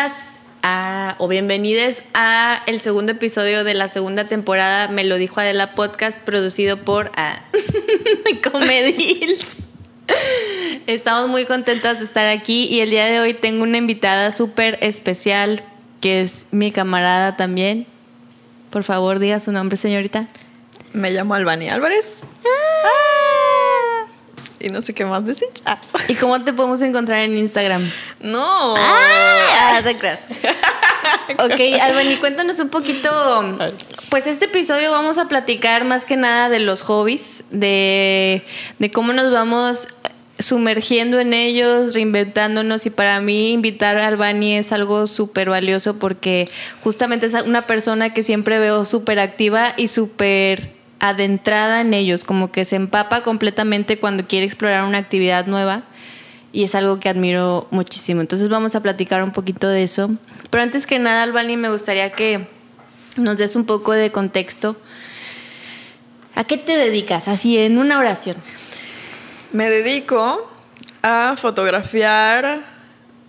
Bienvenidas a, o bienvenides a el segundo episodio de la segunda temporada Me lo dijo Adela Podcast producido por a, Comedils. Estamos muy contentas de estar aquí y el día de hoy tengo una invitada súper especial que es mi camarada también. Por favor, diga su nombre, señorita. Me llamo Albani Álvarez. Y no sé qué más decir. Ah. ¿Y cómo te podemos encontrar en Instagram? No. Ah, te creas. ok, Albani, cuéntanos un poquito. Pues este episodio vamos a platicar más que nada de los hobbies, de, de cómo nos vamos sumergiendo en ellos, reinventándonos y para mí invitar a Albani es algo súper valioso porque justamente es una persona que siempre veo súper activa y súper adentrada en ellos, como que se empapa completamente cuando quiere explorar una actividad nueva y es algo que admiro muchísimo. Entonces vamos a platicar un poquito de eso. Pero antes que nada, Albani, me gustaría que nos des un poco de contexto. ¿A qué te dedicas? Así en una oración. Me dedico a fotografiar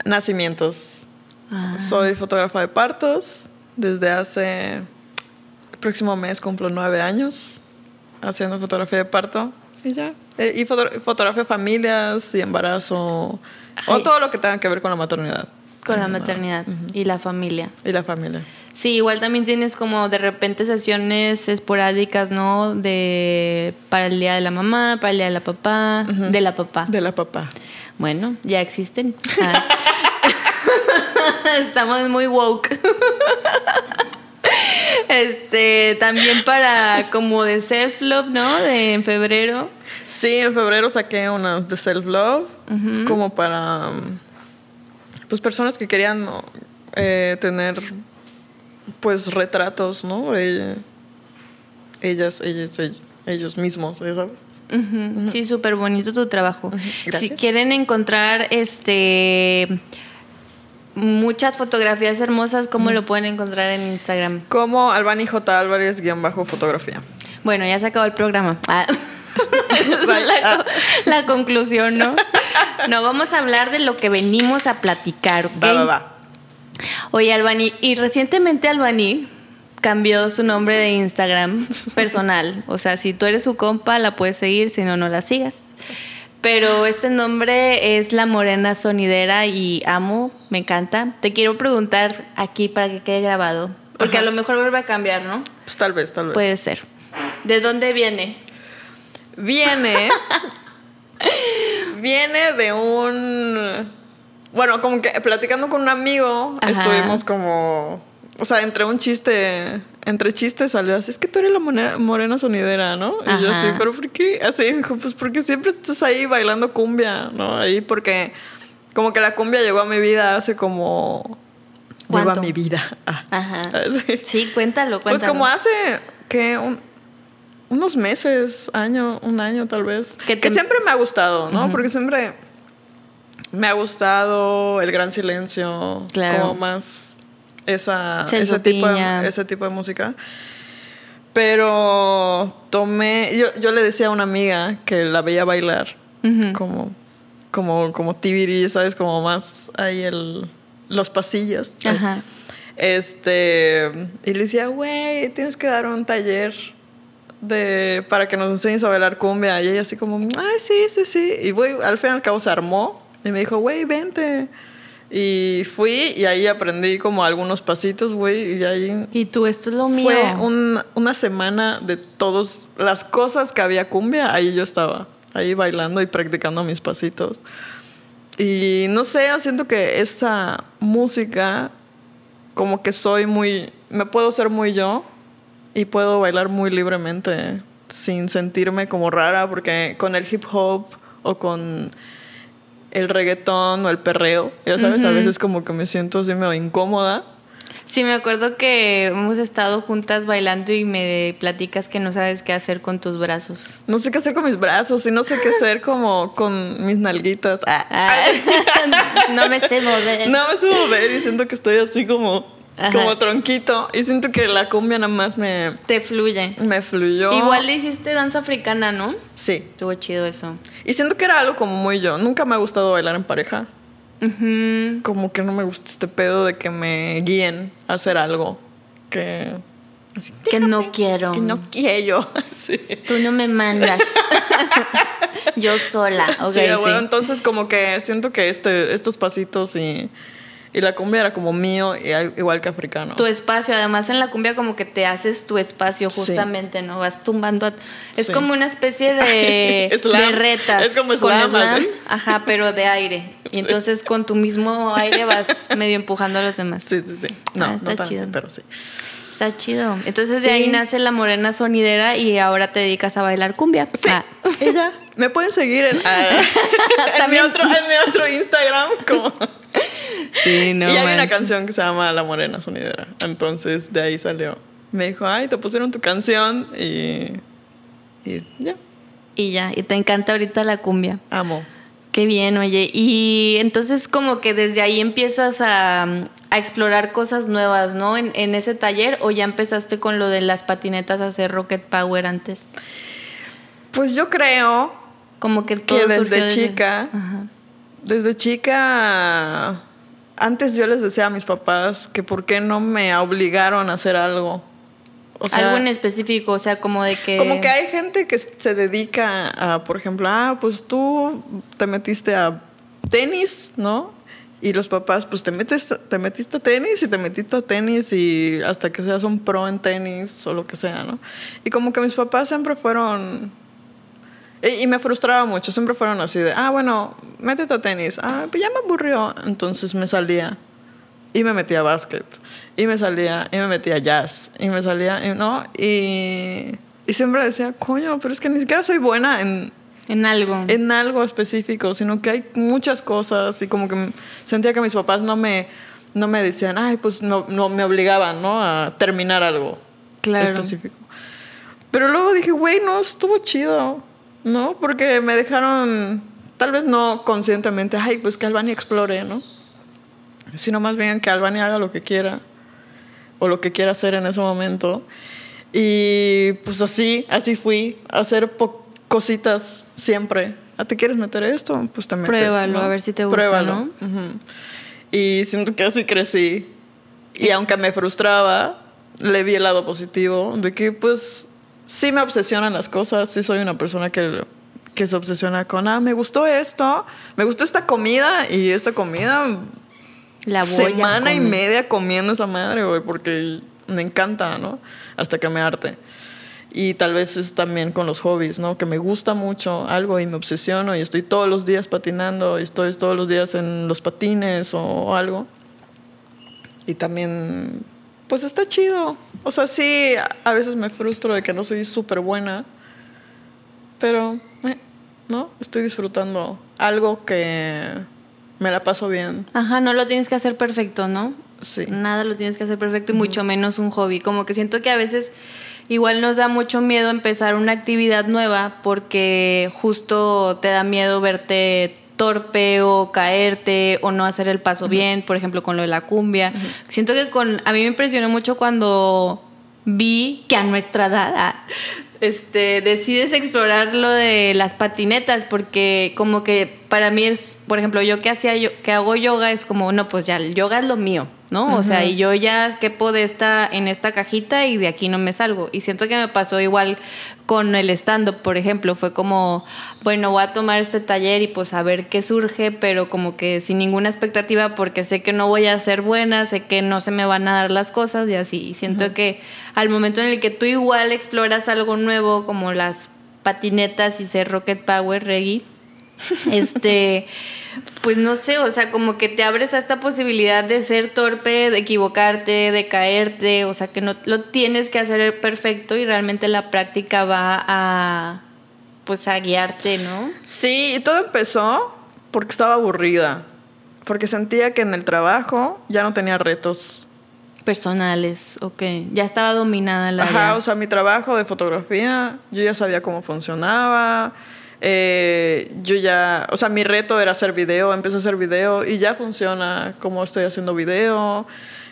nacimientos. Ah. Soy fotógrafa de partos desde hace próximo mes cumplo nueve años haciendo fotografía de parto y ya. Eh, y foto- fotografía de familias y embarazo o Ay. todo lo que tenga que ver con la maternidad Con la maternidad y la familia. y la familia. Sí, igual también tienes como de repente sesiones esporádicas, ¿no? De para el día de la mamá, para el día de la papá, de la papá. De la papá. Bueno, ya existen. Ah. Estamos muy woke. Este, también para como de self love, ¿no? De en febrero. Sí, en febrero saqué unas de self-love, como para pues personas que querían eh, tener pues retratos, ¿no? De ellas, ellas, ellos, ellos mismos, ¿ya ¿sabes? Sí, súper bonito tu trabajo. Si Gracias. quieren encontrar este muchas fotografías hermosas, ¿cómo lo pueden encontrar en Instagram? Como Albani J. Álvarez guion bajo fotografía. Bueno, ya se acabó el programa. Ah. Esa es la, la conclusión, ¿no? No, vamos a hablar de lo que venimos a platicar, ¿ok? Va, va, va. Oye, Albani, y recientemente Albani cambió su nombre de Instagram personal. O sea, si tú eres su compa, la puedes seguir, si no, no la sigas. Pero este nombre es La Morena Sonidera y amo, me encanta. Te quiero preguntar aquí para que quede grabado, porque a lo mejor vuelve a cambiar, ¿no? Pues tal vez, tal vez. Puede ser. ¿De dónde viene? Viene. viene de un. Bueno, como que platicando con un amigo, Ajá. estuvimos como. O sea, entre un chiste. Entre chistes salió así, es que tú eres la morena, morena sonidera, ¿no? Y yo así, pero ¿por qué? Así, dijo, pues porque siempre estás ahí bailando cumbia, ¿no? Ahí porque como que la cumbia llegó a mi vida hace como... Llegó a ¿Cuánto? mi vida. Ah, Ajá. así. Sí, cuéntalo, Pues cuéntalo. como hace que unos meses, año, un año tal vez. Que siempre me ha gustado, ¿no? Porque siempre me ha gustado el gran silencio, Claro. como más esa, ese, tipo de, ese tipo de música. Pero tomé, yo, yo le decía a una amiga que la veía bailar, Ujú. como, como, como tibiri, ¿sabes? Como más ahí el, los pasillos. Ajá. Este, y le decía, güey, tienes que dar un taller de, para que nos enseñes a bailar cumbia. Y ella así como, ay, sí, sí, sí. Y güey, al fin y al cabo se armó y me dijo, güey, vente. Y fui y ahí aprendí como algunos pasitos, güey, y ahí Y tú, esto es lo mío. fue un- una semana de todas las cosas que había cumbia, ahí yo estaba, ahí bailando y practicando mis pasitos. Y no sé, yo siento que esa música, como que soy muy, me puedo ser muy yo y puedo bailar muy libremente sin sentirme como rara, porque con el hip hop o con el reggaetón o el perreo, ya sabes, a veces como que me siento así medio incómoda. Sí, me acuerdo que hemos estado juntas bailando y me platicas que no sabes qué hacer con tus brazos. No sé qué hacer con mis brazos y no sé qué hacer como con mis nalguitas. Ah. Ah, no me sé mover. No me sé mover y siento que estoy así como, Ajá. como tronquito. Y siento que la cumbia nada más me, Te fluye. me fluyó. Igual le hiciste danza africana, ¿no? Sí. Estuvo chido eso. Y siento que era algo como muy yo. Nunca me ha gustado bailar en pareja. Como que no me gusta este pedo de que me guíen a hacer algo que que no quiero. Que no quiero. Sí. Tú no me mandas. Yo sola. Okay, sí, bueno, entonces como que siento que este, estos pasitos y, y la cumbia era como mío, igual que africano. Tu espacio, además en la cumbia como que te haces tu espacio justamente, ¿no? Vas tumbando. Es como una especie de, de retas. Es como slam. Ajá, pero de aire. Y entonces con tu mismo aire vas medio empujando a los demás. Sí, sí, sí. No, ah, no tan chido. pero sí. Está chido. Entonces de ahí nace la morena sonidera y ahora te dedicas a bailar cumbia. Sí. Ah. Ella. Me pueden seguir en, ah, mi, otro, en mi otro Instagram. Como... Sí, no. Y hay una canción que se llama La Morena Sonidera. Entonces de ahí salió. Me dijo, ay, te pusieron tu canción y, y ya. Y ya. Y te encanta ahorita la cumbia. Amo. Qué bien, oye. Y entonces como que desde ahí empiezas a, explorar cosas nuevas, ¿no? En, ese taller o ya empezaste con lo de las patinetas a hacer Rocket Power antes? Pues yo creo como que, todo desde chica, desde chica, antes yo les decía a mis papás que por qué no me obligaron a hacer algo. Algo en específico, o sea, como de que... Como que hay gente que se dedica a, por ejemplo, ah, pues tú te metiste a tenis, ¿no? Y los papás, pues te, metes, te metiste a tenis y te metiste a tenis y hasta que seas un pro en tenis o lo que sea, ¿no? Y como que mis papás siempre fueron... Y, y me frustraba mucho, siempre fueron así de, ah, bueno, métete a tenis. Ah, pues ya me aburrió. Entonces me salía y me metía a básquet y me salía y me metía a jazz y me salía, y, ¿no? Y, y siempre decía, coño, pero es que ni siquiera soy buena en... En algo. En algo específico, sino que hay muchas cosas y como que sentía que mis papás no me, no me decían, ay, pues no, no me obligaban, ¿no? A terminar algo claro. específico. Pero luego dije, güey, no, estuvo chido, ¿no? Porque me dejaron, tal vez no conscientemente, ay, pues que Albania explore, ¿no? sino más bien que Albania haga lo que quiera o lo que quiera hacer en ese momento. Y pues así, así fui, a hacer cositas siempre. ¿Ah, ¿Te quieres meter esto? Pues te metes. Pruébalo, a ver si te gusta, Pruébalo. Y siento que así crecí. Y aunque me frustraba, le vi el lado positivo de que pues sí me obsesionan las cosas, sí soy una persona que, que se obsesiona con, ah, me gustó esto, me gustó esta comida y esta comida la semana y media comiendo esa madre, güey, porque me encanta, ¿no? Hasta que me arte. Y tal vez es también con los hobbies, ¿no? Que me gusta mucho algo y me obsesiono y estoy todos los días patinando y estoy todos los días en los patines o, algo. Y también, pues está chido. O sea, sí, a veces me frustro de que no soy súper buena, pero, eh, ¿no? Estoy disfrutando algo que me la paso bien. Ajá, no lo tienes que hacer perfecto, ¿no? Sí. Nada lo tienes que hacer perfecto y mucho menos un hobby. Como que siento que a veces igual nos da mucho miedo empezar una actividad nueva porque justo te da miedo verte torpe o caerte o no hacer el paso bien, por ejemplo, con lo de la cumbia. Siento que con a mí me impresionó mucho cuando vi que a nuestra edad ah, este, decides explorar lo de las patinetas, porque como que para mí es, por ejemplo, yo que hacía yo, que hago yoga es como, no, pues ya, el yoga es lo mío, ¿no? O sea, y yo ya quepo de esta, en esta cajita y de aquí no me salgo. Y siento que me pasó igual con el stand-up, por ejemplo, fue como, bueno, voy a tomar este taller y pues a ver qué surge, pero como que sin ninguna expectativa porque sé que no voy a ser buena, sé que no se me van a dar las cosas y así. Y siento que al momento en el que tú igual exploras algo nuevo como las patinetas y ser Rocket Power Reggae, este pues no sé, o sea, como que te abres a esta posibilidad de ser torpe, de equivocarte, de caerte, o sea, que no lo tienes que hacer perfecto y realmente la práctica va a pues a guiarte, ¿no? Sí, y todo empezó porque estaba aburrida, porque sentía que en el trabajo ya no tenía retos personales, ok, ya estaba dominada la Ajá, o sea, mi trabajo de fotografía, yo ya sabía cómo funcionaba, eh, yo ya, o sea, mi reto era hacer video, empecé a hacer video y ya funciona como estoy haciendo video.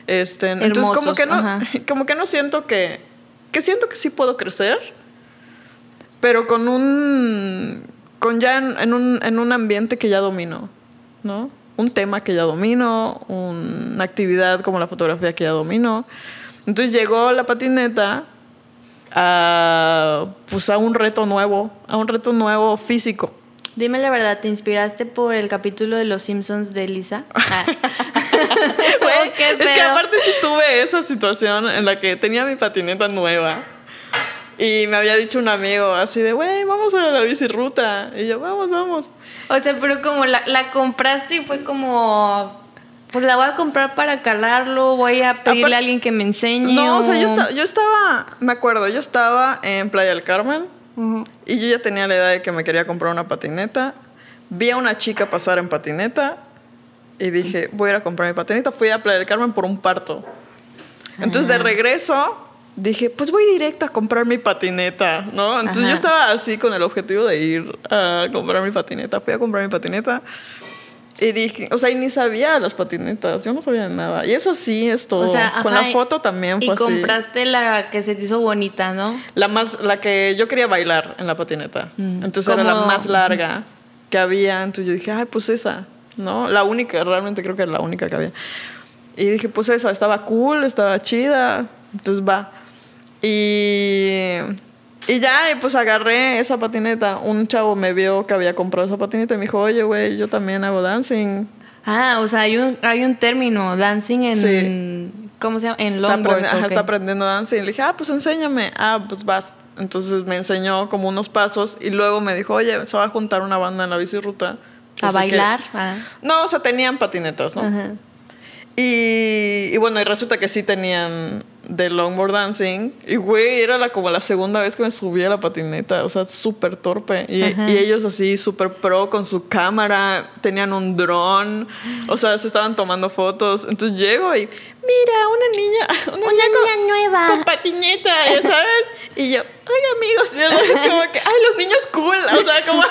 Este, entonces como que no, como que no siento que, que siento que sí puedo crecer, pero con un, con ya en, un, en un ambiente que ya domino, ¿no? un tema que ya domino, una actividad como la fotografía que ya domino. Entonces llegó la patineta a, pues, a un reto nuevo, a un reto nuevo físico. Dime la verdad, ¿te inspiraste por el capítulo de Los Simpsons de Lisa? Ah. es que aparte sí tuve esa situación en la que tenía mi patineta nueva. Y me había dicho un amigo así de, güey, vamos a la bicirruta. Y yo, vamos, vamos. O sea, pero como la, la compraste y fue como, pues la voy a comprar para calarlo, voy a pedirle a alguien que me enseñe. No, o, sea, yo, estaba, yo estaba, me acuerdo, yo estaba en Playa del Carmen y yo ya tenía la idea de que me quería comprar una patineta. Vi a una chica pasar en patineta y dije, voy a ir a comprar mi patineta. Fui a Playa del Carmen por un parto. Entonces, de regreso, dije, pues voy directo a comprar mi patineta, ¿no? Entonces yo estaba así con el objetivo de ir a comprar mi patineta. Fui a comprar mi patineta. Y dije, o sea, y ni sabía las patinetas, yo no sabía nada. Y eso sí es todo. O sea, Con la foto también fue y compraste la que se te hizo bonita, ¿no? La más, la que yo quería bailar en la patineta. Mm. Entonces era la más larga que había. Entonces yo dije, ay, pues esa, ¿no? La única, realmente creo que era la única que había. Y dije, pues esa, estaba cool, estaba chida. Entonces va. Y, y ya, pues agarré esa patineta. Un chavo me vio que había comprado esa patineta y me dijo, oye, güey, yo también hago dancing. Ah, o sea, hay un, hay un término, dancing en... ¿Cómo se llama? En longboard. Está, está aprendiendo dancing. Y le dije, ah, pues enséñame. Ah, pues vas. Entonces me enseñó como unos pasos y luego me dijo, oye, se va a juntar una banda en la bicirruta. ¿A bailar? Ah. No, o sea, tenían patinetas, ¿no? Ajá. Y, y, bueno, y resulta que sí tenían de longboard dancing. Y güey, era la, como la segunda vez que me subí a la patineta. O sea, súper torpe. Y, y, ellos así, súper pro con su cámara. Tenían un dron. O sea, se estaban tomando fotos. Entonces llego y, mira, una niña. Una, niña, nueva. Con patineta, ya sabes. Y yo, ay, amigos. Yo, como que, ay, los niños cool. O sea, como,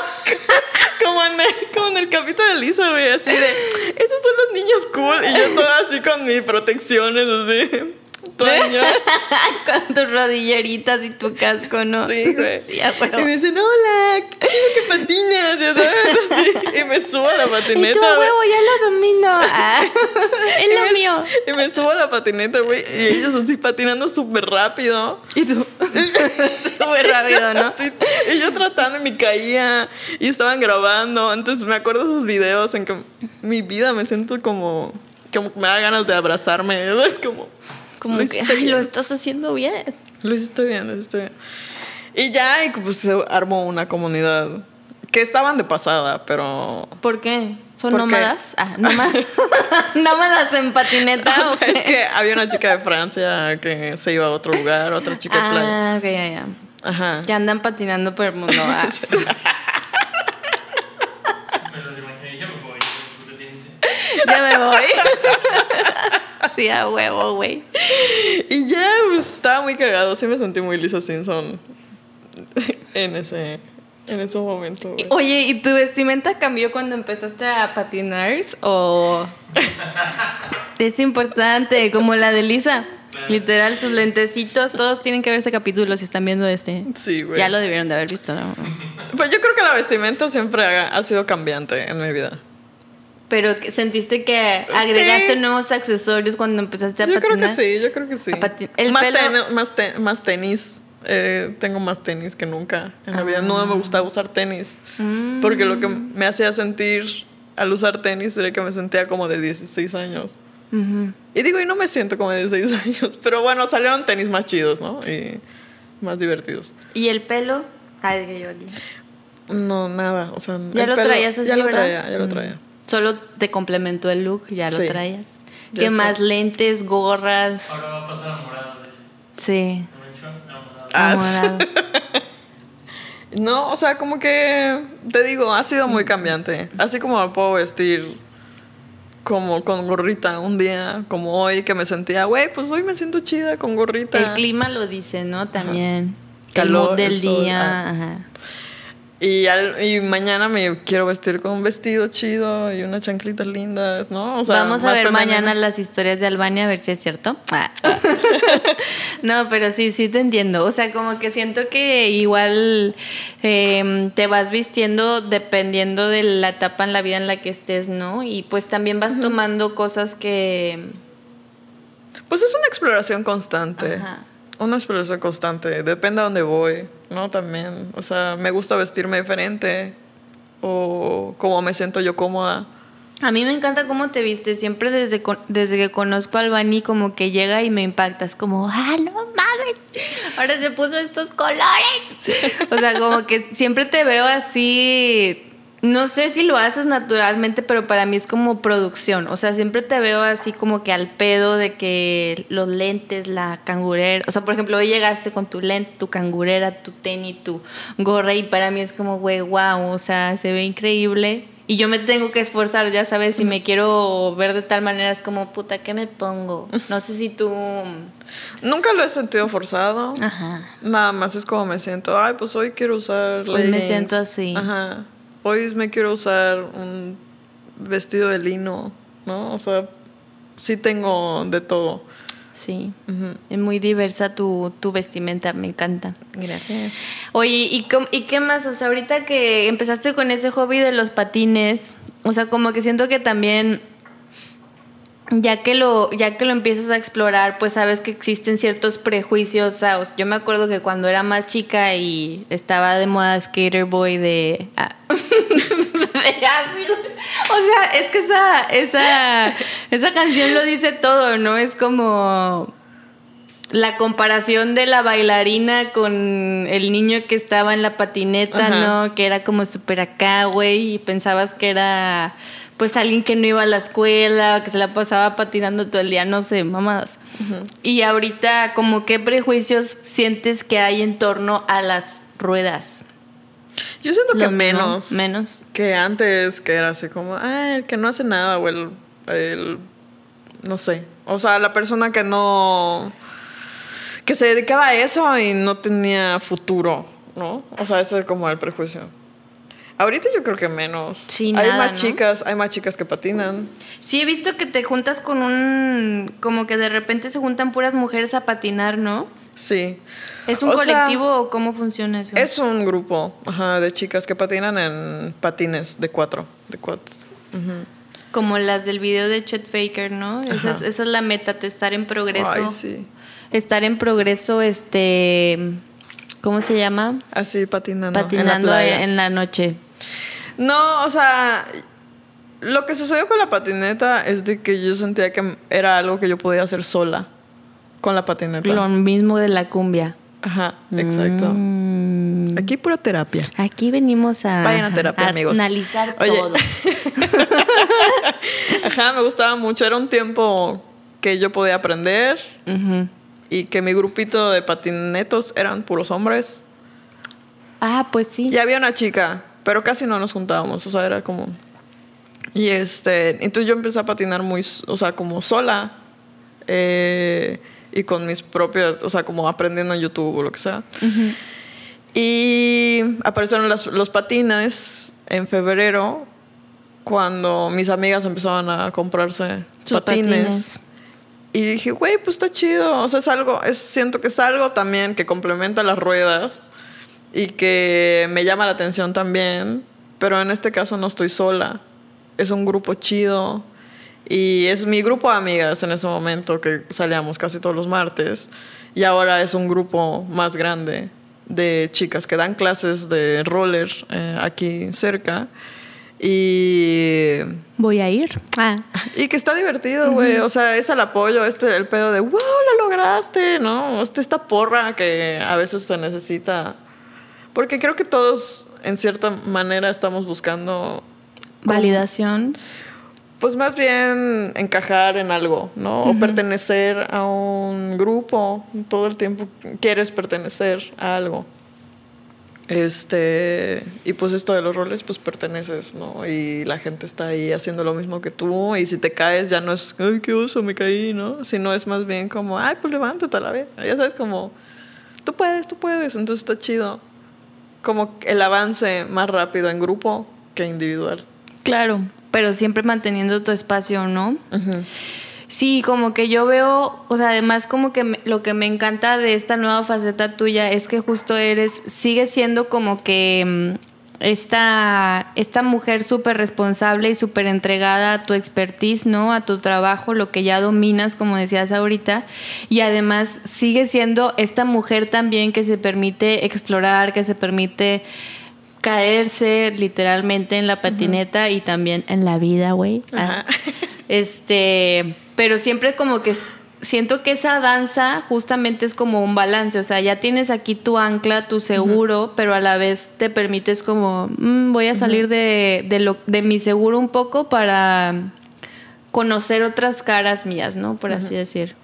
como, en, el, como en el capítulo de Lisa, güey. Así de, esos son los niños cool. Y yo toda así con mis protecciones, así. Con tus rodilleritas y tu casco, ¿no? Sí, güey. y me dicen, hola, qué chido que patinas. Y me subo a la patineta. Y huevo, ya lo domino. Ah, es lo mío. Y me subo a la patineta, güey. Y ellos así patinando súper rápido. Y tú. súper rápido, ¿no? y yo tratando y me caía. Y estaban grabando. Entonces me acuerdo de esos videos en que mi vida me siento como. Como me da ganas de abrazarme. Es como. Como que lo estás haciendo bien. Lo hiciste bien, lo hiciste bien. Y ya, y pues se armó una comunidad que estaban de pasada, pero. ¿Por qué? ¿Son nómadas? Ah, nómadas. nómadas en patineta. O sea, es que había una chica de Francia que se iba a otro lugar, otra chica de playa. Ah, ok, ya, ya. Ajá. Que andan patinando por el mundo. Ah. ya me voy. Sí, a huevo, güey. Y ya, pues estaba muy cagado. Sí me sentí muy Lisa Simpson en ese, en ese momento. Oye, ¿y tu vestimenta cambió cuando empezaste a patinar? ¿O es importante, como la de Lisa? Literal, sus lentecitos, todos tienen que ver ese capítulo si están viendo este. Sí, güey. Ya lo debieron de haber visto, ¿no? Pues yo creo que la vestimenta siempre ha sido cambiante en mi vida. Pero sentiste que agregaste nuevos accesorios cuando empezaste a patinar. Yo creo que sí, yo creo que sí. más, más, tenis. Eh, tengo más tenis que nunca en la vida. No me ah. gustaba usar tenis. Mm. Porque lo que me hacía sentir al usar tenis era que me sentía como de 16 años. Y digo, y no me siento como de 16 años. Pero bueno, salieron tenis más chidos, ¿no? Y más divertidos. ¿Y el pelo? Ay, que yo aquí. No, nada. O sea, ¿Ya lo traías así, Ya lo traía, ya lo traía. Solo te complementó el look, ya lo traías. ¿Qué más? Lentes, gorras. Ahora va a pasar a morado. Sí. Ah, no, o sea, como que te digo, ha sido muy cambiante. Así como me puedo vestir como con gorrita un día, como hoy, que me sentía, güey, pues hoy me siento chida con gorrita. El clima lo dice, ¿no? También. Calor. El mood del día. Ah. Ajá. Y, al- y mañana me quiero vestir con un vestido chido y unas chanclitas lindas, ¿no? O sea, Vamos a ver femenino. mañana las historias de Albania a ver si es cierto. Ah. no, pero sí, sí te entiendo. O sea, como que siento que igual eh, te vas vistiendo dependiendo de la etapa en la vida en la que estés, ¿no? Y pues también vas tomando cosas que... Pues es una exploración conste. Ajá. Una exploración constante. Depende a dónde voy, ¿no? También. O sea, me gusta vestirme diferente. O como me siento yo cómoda. A mí me encanta cómo te vistes. Siempre desde, desde que conozco a Albani como que llega y me impactas. Como, ah, no mames. Ahora se puso estos colores. O sea, como que siempre te veo así. No sé si lo haces naturalmente, pero para mí es como producción. O sea, siempre te veo así como que al pedo de que los lentes, la cangurera. O sea, por ejemplo, hoy llegaste con tu lente, tu cangurera, tu tenis, tu gorra y para mí es como, güey, wow. O sea, se ve increíble. Y yo me tengo que esforzar, ya sabes, si me quiero ver de tal manera, es como, puta, ¿qué me pongo? No sé si tú... Nunca lo he sentido forzado. Ajá. Nada más es como me siento. Ay, pues hoy quiero usar Hoy me leggings. siento así. Ajá. Hoy me quiero usar un vestido de lino, ¿no? O sea, sí tengo de todo. Sí, es muy diversa tu, tu vestimenta, me encanta. Gracias. Oye, ¿y, cómo- ¿y qué más? O sea, ahorita que empezaste con ese hobby de los patines, o sea, como que siento que también, ya que lo, ya que lo empiezas a explorar, pues sabes que existen ciertos prejuicios. O sea, yo me acuerdo que cuando era más chica y estaba de moda Skater Boy de... de Avril. O sea, es que esa, esa, esa canción lo dice todo, ¿no? Es como la comparación de la bailarina con el niño que estaba en la patineta, Ajá. ¿no? Que era como súper acá, güey, y pensabas que era pues alguien que no iba a la escuela, que se la pasaba patinando todo el día, no sé, mamadas. Y ahorita, como qué prejuicios sientes que hay en torno a las ruedas? Yo siento que menos. menos. Que antes, que era así como, ah, el que no hace nada, o el, el- No sé. O sea, la persona que no. que se dedicaba a eso y no tenía futuro, ¿no? O sea, ese es como el prejuicio. Ahorita yo creo que menos. Sí, hay nada, más ¿no? chicas, hay más chicas que patinan. Sí, he visto que te juntas con un... como que de repente se juntan puras mujeres a patinar, ¿no? Sí. ¿Es un O sea, colectivo o cómo funciona eso? Es un grupo ajá, de chicas que patinan en patines de cuatro, de quads. Como las del video de Chet Faker, ¿no? Esa es, esa es la meta, de estar en progreso. Ay, sí. Estar en progreso, este... ¿Cómo se llama? Así patinando. Patinando en la en la noche. No, o sea, lo que sucedió con la patineta es de que yo sentía que era algo que yo podía hacer sola con la patineta. Lo mismo de la cumbia. Ajá, exacto. Mm. Aquí pura terapia. Aquí venimos a, Vayan a terapia, amigos. analizar Oye. todo. Ajá, me gustaba mucho. Era un tiempo que yo podía aprender Ujú. y que mi grupito de patinetos eran puros hombres. Ah, pues sí. Y había una chica, pero casi no nos juntábamos, o sea, era como... Y este, entonces yo empecé a patinar muy, o sea, como sola eh, y con mis propias, o sea, como aprendiendo en YouTube o lo que sea. Y aparecieron las- los patines en febrero cuando mis amigas empezaban a comprarse Sus patines. patines. Y dije, güey, pues está chido. O sea, es algo, es, siento que es algo también que complementa las ruedas y que me llama la atención también. Pero en este caso no estoy sola. Es un grupo chido. Y es mi grupo de amigas en ese momento que salíamos casi todos los martes. Y ahora es un grupo más grande de chicas que dan clases de roller eh, aquí cerca. Y Voy a ir. Ah. y que está divertido, güey. O sea, es el apoyo, este, el pedo de, wow, lo lograste, ¿no? Este, esta porra que a veces se necesita. Porque creo que todos, en cierta manera, estamos buscando, Validación. Pues más bien encajar en algo, ¿no? O pertenecer a un grupo. Todo el tiempo quieres pertenecer a algo. Este, y pues esto de los roles, pues perteneces, ¿no? Y la gente está ahí haciendo lo mismo que tú. Y si te caes, ya no es, ay, qué oso, me caí, ¿no? Sino es más bien como, ay, pues levántate a la vez. Ya sabes, como, tú puedes, tú puedes. Entonces está chido como el avance más rápido en grupo que individual. Claro, pero siempre manteniendo tu espacio, ¿no? Sí, como que yo veo, o sea, además como que lo que me encanta de esta nueva faceta tuya es que justo eres, sigues siendo como que mm, esta, esta mujer súper responsable y súper entregada a tu expertise, ¿no? A tu trabajo, lo que ya dominas, como decías ahorita. Y además sigue siendo esta mujer también que se permite explorar, que se permite caerse literalmente en la patineta y también en la vida, güey. Ah. Este, pero siempre como que siento que esa danza justamente es como un balance, o sea, ya tienes aquí tu ancla, tu seguro, pero a la vez te permites como, mm, voy a salir de, de, lo, de mi seguro un poco para conocer otras caras mías, ¿no? Por así decir.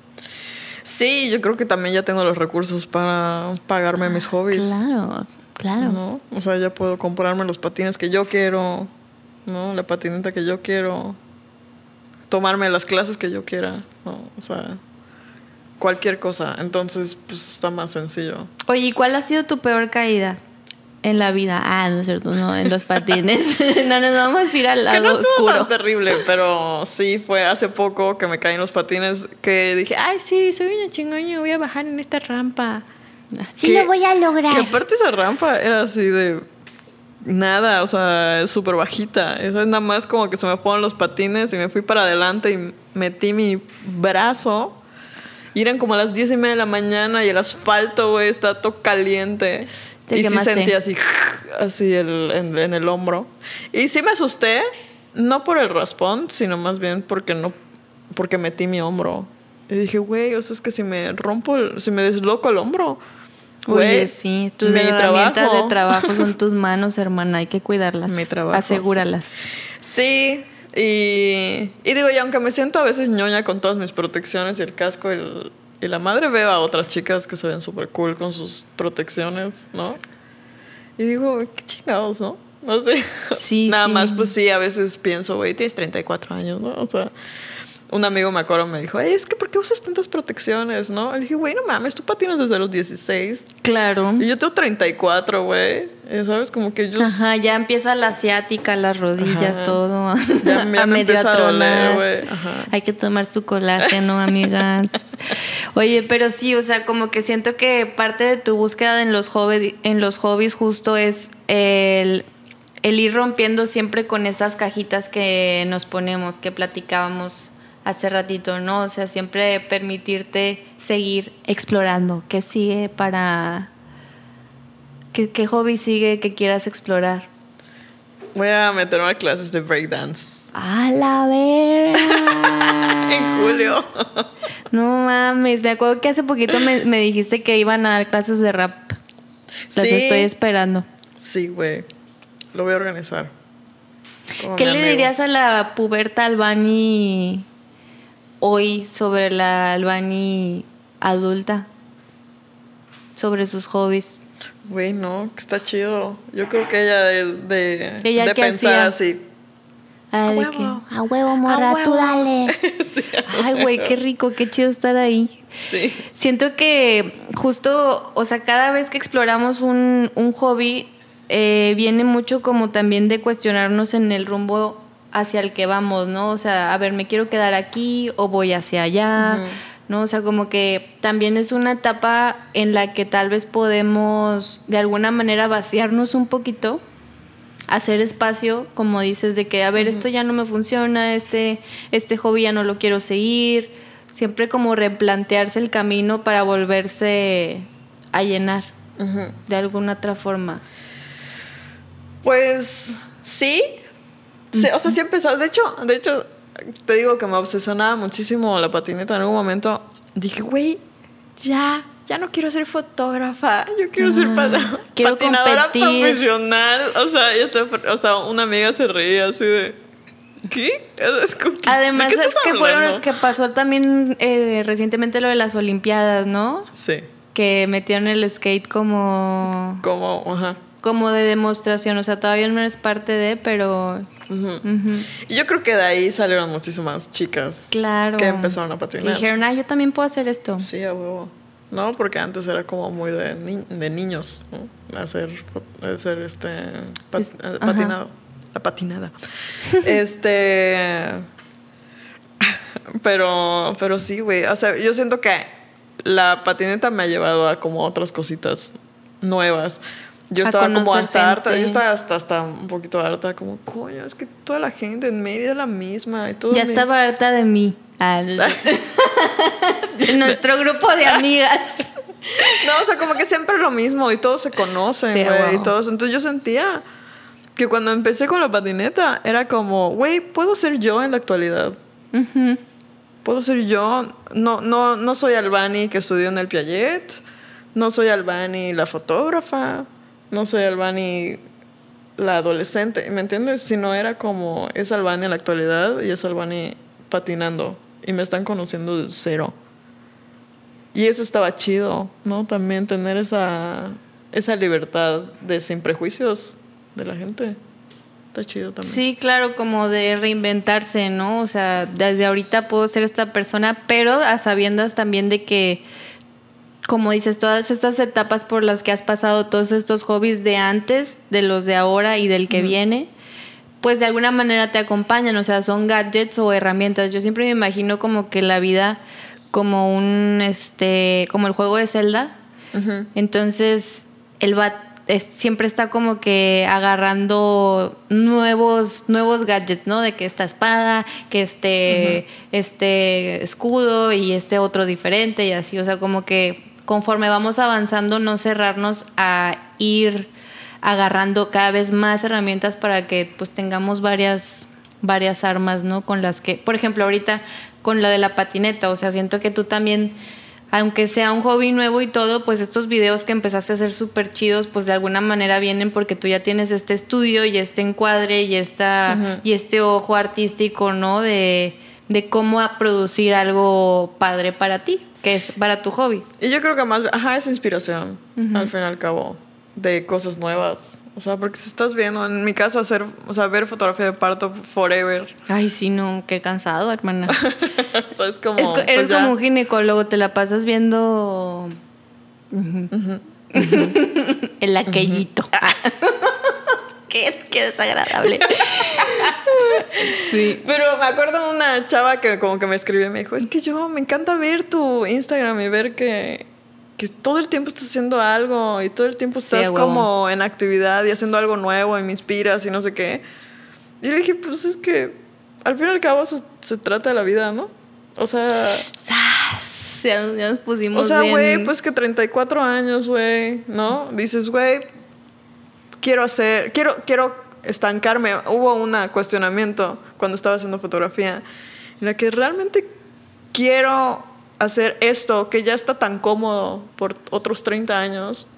Sí, yo creo que también ya tengo los recursos para pagarme mis hobbies. Claro, claro. ¿no? O sea, ya puedo comprarme los patines que yo quiero, ¿no? La patineta que yo quiero, tomarme las clases que yo quiera, ¿no? O sea, cualquier cosa. Entonces, pues está más sencillo. Oye, ¿y cuál ha sido tu peor caída? En la vida. Ah, no es cierto, no, en los patines. no nos vamos a ir al lado que no oscuro. Tan terrible, pero sí fue hace poco que me caí en los patines que dije, ay, sí, soy una chingoña, voy a bajar en esta rampa. Sí lo voy a lograr. Que aparte esa rampa era así de nada, o sea, súper bajita. Eso es nada más como que se me fueron los patines y me fui para adelante y metí mi brazo. Y eran como a las diez y media de la mañana y el asfalto, güey, está todo caliente. y sí sentí así, así el, en, el hombro. Y sí me asusté, no por el raspón, sino más bien porque no, porque metí mi hombro. Y dije, güey, o sea, es que si me rompo, si me desloco el hombro, Oye, sí, tus herramientas de trabajo son tus manos, hermana, hay que cuidarlas. Mi trabajo. Asegúralas. Sí, y, y, digo, y aunque me siento a veces ñoña con todas mis protecciones y el casco y, y la madre, veo a otras chicas que se ven súper cool con sus protecciones, ¿no? Y digo, qué chingados, ¿no? No sé. Sí, Nada más, pues sí, a veces pienso, güey, tienes 34 años, ¿no? O sea, un amigo me acuerdo me dijo, es que ¿por qué usas tantas protecciones, no? Le dije, güey, no mames, tú patinas desde los 16. Claro. Y yo tengo 34, güey. ¿Sabes? Como que yo... Ajá, ya empieza la asiática, las rodillas, todo. Ya, a medio a güey. Hay que tomar su colágeno, amigas. Oye, pero sí, o sea, como que siento que parte de tu búsqueda en los, hobbies, en los hobbies justo es el el ir rompiendo siempre con esas cajitas que nos ponemos, que platicábamos hace ratito, ¿no? O sea, siempre permitirte seguir explorando. ¿Qué sigue para... ¿Qué, qué hobby sigue que quieras explorar? Voy a meterme a clases de breakdance. ¡A la verga! en julio. no mames, me acuerdo que hace poquito me, dijiste que iban a dar clases de rap. Las estoy esperando. Sí, güey. Lo voy a organizar. ¿Qué le dirías a la puberta Albani hoy sobre la Albani adulta, sobre sus hobbies. Güey, no, que está chido. Yo creo que ella es de, de pensar así. a, huevo. a huevo, morra, tú dale. Ay, güey, qué rico, qué chido estar ahí. Sí. Siento que justo, o sea, cada vez que exploramos un, un hobby, eh, viene mucho como también de cuestionarnos en el rumbo hacia el que vamos, ¿no? O sea, a ver, me quiero quedar aquí o voy hacia allá, ¿no? O sea, como que también es una etapa en la que tal vez podemos de alguna manera vaciarnos un poquito, hacer espacio, como dices, de que, a ver, esto ya no me funciona, este, este hobby ya no lo quiero seguir, siempre como replantearse el camino para volverse a llenar de alguna otra forma. Pues sí, o sea, sí empezó. De hecho, de hecho, te digo que me obsesionaba muchísimo la patineta. En algún momento dije, güey, ya, ya no quiero ser fotógrafa. Yo quiero ser patinadora profesional. O sea, y hasta, una amiga se reía así de. ¿Qué? Además, es que fueron que pasó también eh, recientemente lo de las Olimpiadas, ¿no? Sí. Que metieron el skate como. Como, ajá. Como de demostración. O sea, todavía no es parte de, pero y yo creo que de ahí salieron muchísimas chicas claro. que empezaron a patinar. Y dijeron, ah, yo también puedo hacer esto. Sí, a huevo. ¿no? Porque antes era como muy de, de niños, ¿no? Hacer, hacer este eh, patinado. La patinada. este. Pero, pero sí, güey. O sea, yo siento que la patineta me ha llevado a como otras cositas nuevas. Yo estaba como hasta harta, yo estaba hasta, hasta un poquito harta, como, coño, es que toda la gente en Mérida es la misma. Y todo ya estaba harta de mí, de nuestro grupo de amigas. no, o sea, como que siempre lo mismo y todos se conocen, güey, y todos. Entonces yo sentía que cuando empecé con la patineta era como, güey, puedo ser yo en la actualidad. Puedo ser yo. No, no, no soy Albani que estudió en el Piaget. No soy Albani la fotógrafa no soy Albani la adolescente, ¿me entiendes? Si no era como es Albani en la actualidad y es Albani patinando y me están conociendo de cero. Y eso estaba chido, ¿no? También tener esa, esa libertad de sin prejuicios de la gente. Está chido también. Sí, claro, como de reinventarse, ¿no? O sea, desde ahorita puedo ser esta persona, pero a sabiendas también de que como dices, todas estas etapas por las que has pasado, todos estos hobbies de antes, de los de ahora y del que viene, pues de alguna manera te acompañan, o sea, son gadgets o herramientas. Yo siempre me imagino como que la vida como un, este, como el juego de Zelda. Entonces, el bat siempre está como que agarrando nuevos, nuevos gadgets, ¿no? De que esta espada, que este, este escudo y este otro diferente y así, o sea, como que conforme vamos avanzando, no cerrarnos a ir agarrando cada vez más herramientas para que pues tengamos varias, varias armas, ¿no? Con las que, por ejemplo, ahorita con lo de la patineta, o sea, siento que tú también, aunque sea un hobby nuevo y todo, pues estos videos que empezaste a hacer súper chidos, pues de alguna manera vienen porque tú ya tienes este estudio y este encuadre y, esta, y este ojo artístico, ¿no? De, de cómo producir algo padre para ti que es para tu hobby. Y yo creo que más, ajá, es inspiración, al fin y al cabo, de cosas nuevas. O sea, porque si estás viendo, en mi caso, hacer, o sea, ver fotografía de parto forever. Ay, sí, no, qué cansado, hermana. o sea, es como. eres pues como un ginecólogo, te la pasas viendo. El aquellito. qué, qué desagradable. Sí. Pero me acuerdo de una chava que como que me escribió y me dijo, es que yo me encanta ver tu Instagram y ver que, que todo el tiempo estás haciendo algo y todo el tiempo estás como en actividad y haciendo algo nuevo y me inspiras y no sé qué. Y le dije, pues es que al fin y al cabo se trata de la vida, ¿no? O sea... Ya, nos pusimos O sea, güey, pues que 34 años, güey, ¿no? Dices, güey, quiero hacer, quiero, quiero estancarme. Hubo un cuestionamiento cuando estaba haciendo fotografía en la que realmente quiero hacer esto que ya está tan cómodo por otros 30 años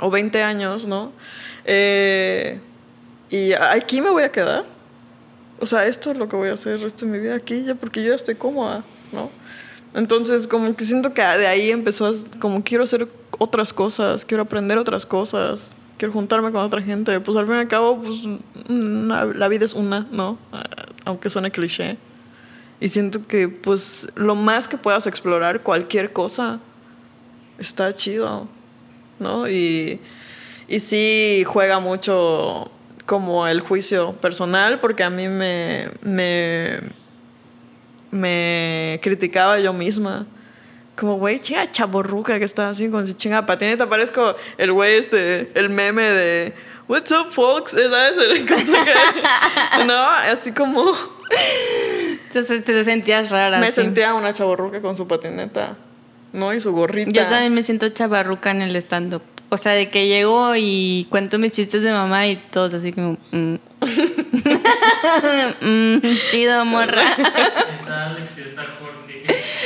o 20 años, ¿no? Eh, y aquí me voy a quedar. O sea, esto es lo que voy a hacer el resto de mi vida aquí, ya porque yo ya estoy cómoda, ¿no? Entonces, como que siento que de ahí empezó, a, como quiero hacer otras cosas, quiero aprender otras cosas, quiero juntarme con otra gente. Pues al fin y al cabo, pues la vida es una, ¿no? Ah, aunque suene cliché. Y siento que pues lo más que puedas explorar cualquier cosa está chido, ¿no? Y, y sí juega mucho como el juicio personal, porque a mí me, me, me criticaba yo misma como, güey, chinga chaborruca que está así con su chinga patineta. Parezco el güey, este, el meme de What's up, folks? ¿Sabes? no, así como. Entonces te sentías rara. Me sentía una chaborruca con su patineta, ¿no? Y su gorrita. Yo también me siento chavarruca en el stand-up. O sea, de que llego y cuento mis chistes de mamá y todos así como. Mm. mm, chido, morra. Está Alex y está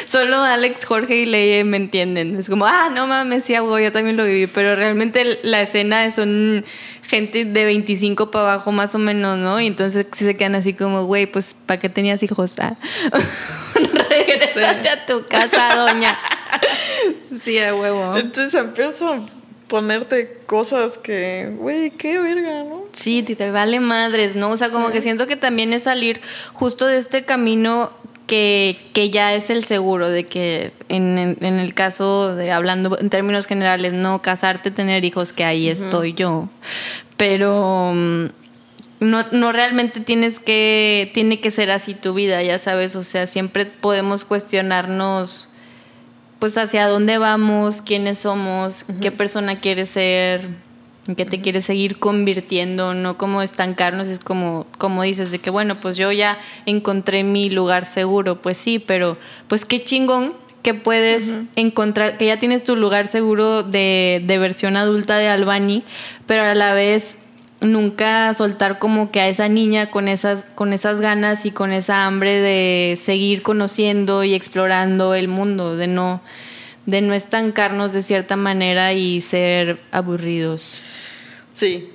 Solo Alex, Jorge y Leye me entienden. Es como, ah, no mames, sí, güey, yo también lo viví. Pero realmente la escena son gente de 25 para abajo, más o menos, ¿no? Y entonces sí se quedan así como, güey, pues, ¿para qué tenías hijos? Ah? Regresate a tu casa, doña. sí, a huevo. Entonces empiezo a ponerte cosas que, güey, qué verga, ¿no? Sí, te vale madres, ¿no? O sea, como que siento que también es salir justo de este camino que, que ya es el seguro, de que en, en- en el caso de, hablando en términos generales, no casarte, tener hijos, que ahí estoy yo. Pero mm, no, no realmente tienes que, tiene que ser así tu vida, ya sabes, o sea, siempre podemos cuestionarnos pues hacia dónde vamos, quiénes somos, qué persona quieres ser, en qué te quieres seguir convirtiendo, no como estancarnos, es como, como dices, de que bueno, pues yo ya encontré mi lugar seguro, pues sí, pero pues qué chingón que puedes encontrar, que ya tienes tu lugar seguro de, de versión adulta de Albany, pero a la vez nunca soltar como que a esa niña con esas, con esas ganas y con esa hambre de seguir conociendo y explorando el mundo, de no, de no estancarnos de cierta manera y ser aburridos. Sí.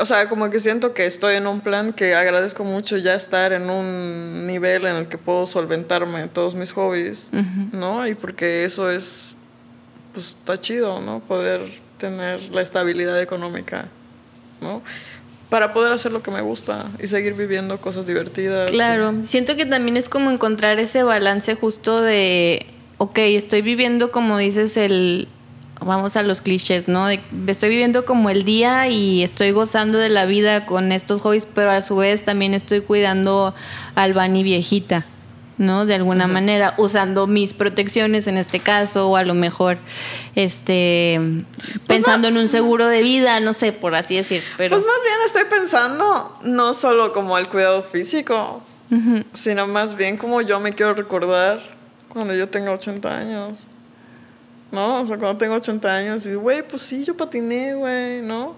O sea, como que siento que estoy en un plan que agradezco mucho ya estar en un nivel en el que puedo solventarme todos mis hobbies, ¿no? Y porque eso es, pues está chido, ¿no? Poder tener la estabilidad económica, ¿no? Para poder hacer lo que me gusta y seguir viviendo cosas divertidas. Claro, siento que también es como encontrar ese balance justo de, ok, estoy viviendo como dices el, vamos a los clichés, ¿no? De- estoy viviendo como el día y estoy gozando de la vida con estos hobbies, pero a su vez también estoy cuidando al Bani viejita. ¿no? De alguna manera, usando mis protecciones en este caso, o a lo mejor este pensando en un seguro de vida, no sé, por así decir. Pero Pues más bien estoy pensando no solo como el cuidado físico, sino más bien como yo me quiero recordar cuando yo tenga 80 años. ¿No? O sea, cuando tengo 80 años y, güey, pues sí, yo patiné, güey, ¿no?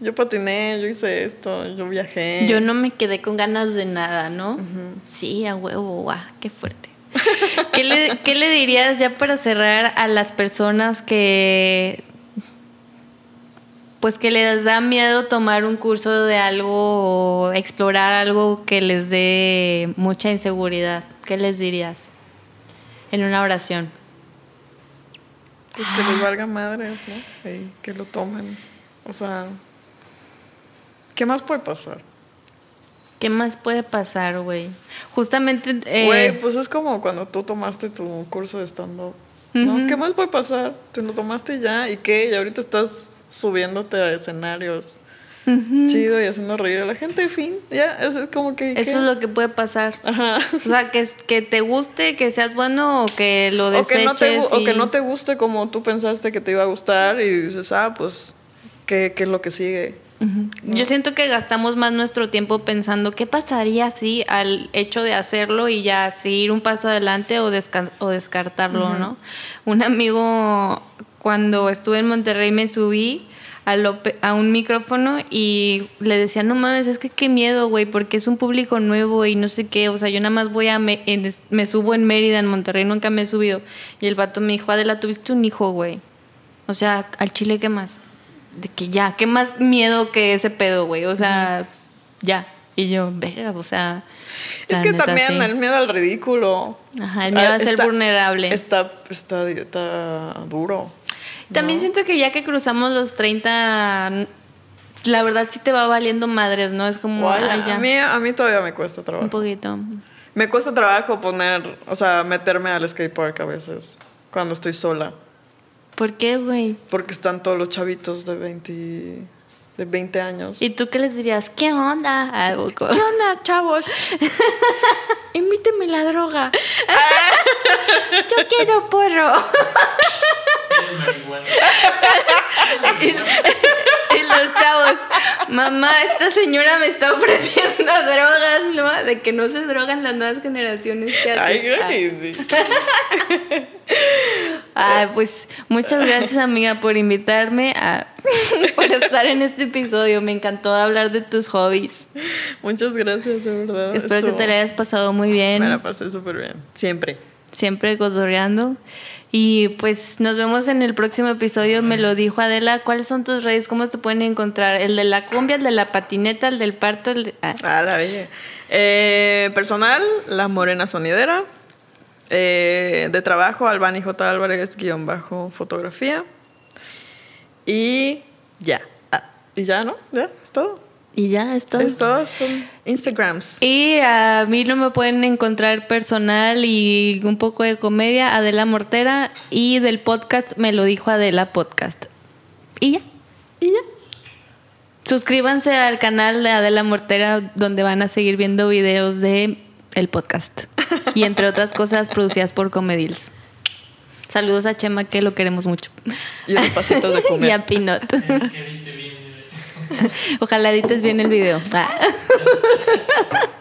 Yo patiné, yo hice esto, yo viajé. Yo no me quedé con ganas de nada, ¿no? Sí, a huevo, guau, qué fuerte. ¿Qué le, qué le dirías ya para cerrar a las personas que pues que les da miedo tomar un curso de algo o explorar algo que les dé mucha inseguridad? ¿Qué les dirías? En una oración. Pues que les valga madre, ¿no? Y que lo tomen. O sea, ¿qué más puede pasar? ¿Qué más puede pasar, güey? Justamente... eh, Güey, pues es como cuando tú tomaste tu curso de stand-up. ¿no? ¿Qué más puede pasar? Te lo tomaste ya y qué? Y ahorita estás subiéndote a escenarios chido y haciendo reír a la gente. Fin. Ya, es, es como que. ¿qué? Eso es lo que puede pasar. Ajá. O sea, que, que te guste, que seas bueno o que lo O deseches. que, no te, gu- o que y- no te guste como tú pensaste que te iba a gustar y dices, ah, pues, ¿qué, qué es lo que sigue? Yo siento que gastamos más nuestro tiempo pensando qué pasaría si al hecho de hacerlo y ya seguir un paso adelante o, desca- o descartarlo, ¿no? Un amigo, cuando estuve en Monterrey, me subí a, un micrófono y le decía, no mames, es que qué miedo, güey, porque es un público nuevo y no sé qué, o sea, yo nada más voy a, me, en- me subo en Mérida, en Monterrey, nunca me he subido. Y el vato me dijo, Adela, tuviste un hijo, güey. O sea, al chile, ¿qué más? De que ya, ¿qué más miedo que ese pedo, güey? O sea, ya. Y yo, verga, o sea. Es que neta, también sí. el miedo al ridículo. Ajá, el miedo ah, a ser está- vulnerable. Está, está, está duro. También siento que ya que cruzamos los 30, la verdad sí te va valiendo madres, ¿no? Es como, Guay, ay, ya. a, mí, a mí todavía me cuesta Un trabajo. poquito. Me cuesta trabajo poner, o sea, meterme al skate park a veces, cuando estoy sola. ¿Por qué, güey? Porque están todos los chavitos de 20, de 20 años. ¿Y tú qué les dirías? ¿Qué onda? Ah, ¿Qué onda, chavos? Invíteme la droga. Yo quiero porro. Marihuana. Y los chavos, mamá, esta señora me está ofreciendo drogas, ¿no? De que no se drogan las nuevas generaciones que Ay. Ah. crazy. Ay, pues muchas gracias amiga por invitarme a por estar en este episodio. Me encantó hablar de tus hobbies. Muchas gracias, de verdad. Espero que te la hayas pasado muy bien. Me la pasé súper bien. Siempre. Siempre cotorreando. Y pues nos vemos en el próximo episodio. Me lo dijo Adela. ¿Cuáles son tus redes? ¿Cómo te pueden encontrar? ¿El de la cumbia, el de la patineta, el del parto? El de- ah. Ah, la bella. Eh, personal, La Morena Sonidera. Eh, de trabajo, Albani J. Álvarez, guion bajo fotografía. Y ya. Ah, y ya, ¿no? Ya, es todo. Y ya, es todo. Estos son Instagrams. Y a mí no me pueden encontrar personal y un poco de comedia, Adela Mortera. Y del podcast me lo dijo Adela Podcast. Y ya. Y ya. Suscríbanse al canal de Adela Mortera, donde van a seguir viendo videos de el podcast. Y entre otras cosas, producidas por Comedils. Saludos a Chema, que lo queremos mucho. Y unos pasitos de Y comer. a Pinot. Ojalá edites bien el video. Ah.